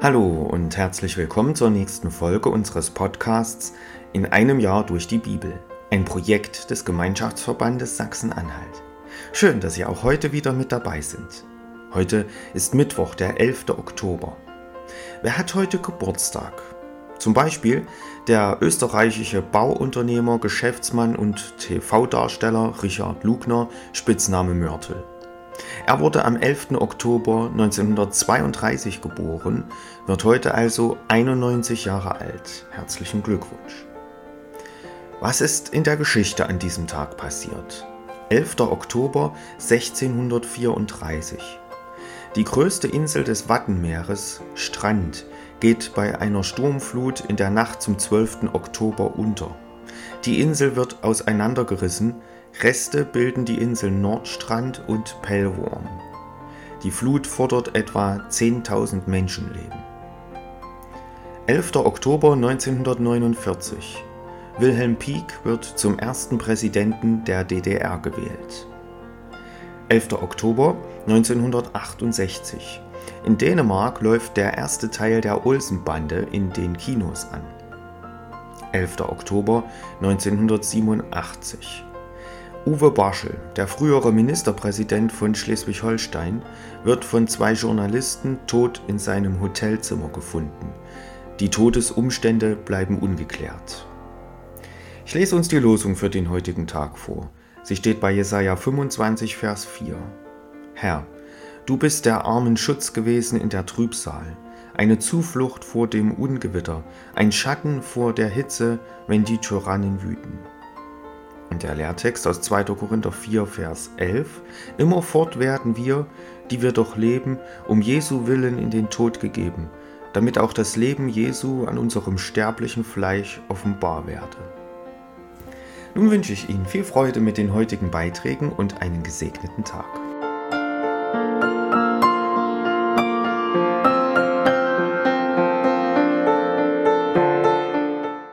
Hallo und herzlich willkommen zur nächsten Folge unseres Podcasts In einem Jahr durch die Bibel, ein Projekt des Gemeinschaftsverbandes Sachsen-Anhalt. Schön, dass Sie auch heute wieder mit dabei sind. Heute ist Mittwoch, der 11. Oktober. Wer hat heute Geburtstag? Zum Beispiel der österreichische Bauunternehmer, Geschäftsmann und TV-Darsteller Richard Lugner, Spitzname Mörtel. Er wurde am 11. Oktober 1932 geboren, wird heute also 91 Jahre alt. Herzlichen Glückwunsch. Was ist in der Geschichte an diesem Tag passiert? 11. Oktober 1634. Die größte Insel des Wattenmeeres, Strand, geht bei einer Sturmflut in der Nacht zum 12. Oktober unter. Die Insel wird auseinandergerissen, Reste bilden die Insel Nordstrand und Pellworm. Die Flut fordert etwa 10.000 Menschenleben. 11. Oktober 1949. Wilhelm Pieck wird zum ersten Präsidenten der DDR gewählt. 11. Oktober 1968. In Dänemark läuft der erste Teil der Olsenbande in den Kinos an. 11. Oktober 1987. Uwe Barschel, der frühere Ministerpräsident von Schleswig-Holstein, wird von zwei Journalisten tot in seinem Hotelzimmer gefunden. Die Todesumstände bleiben ungeklärt. Ich lese uns die Losung für den heutigen Tag vor. Sie steht bei Jesaja 25, Vers 4. Herr, du bist der armen Schutz gewesen in der Trübsal, eine Zuflucht vor dem Ungewitter, ein Schatten vor der Hitze, wenn die Tyrannen wüten. Und der Lehrtext aus 2. Korinther 4, Vers 11. Immerfort werden wir, die wir doch leben, um Jesu willen in den Tod gegeben, damit auch das Leben Jesu an unserem sterblichen Fleisch offenbar werde. Nun wünsche ich Ihnen viel Freude mit den heutigen Beiträgen und einen gesegneten Tag.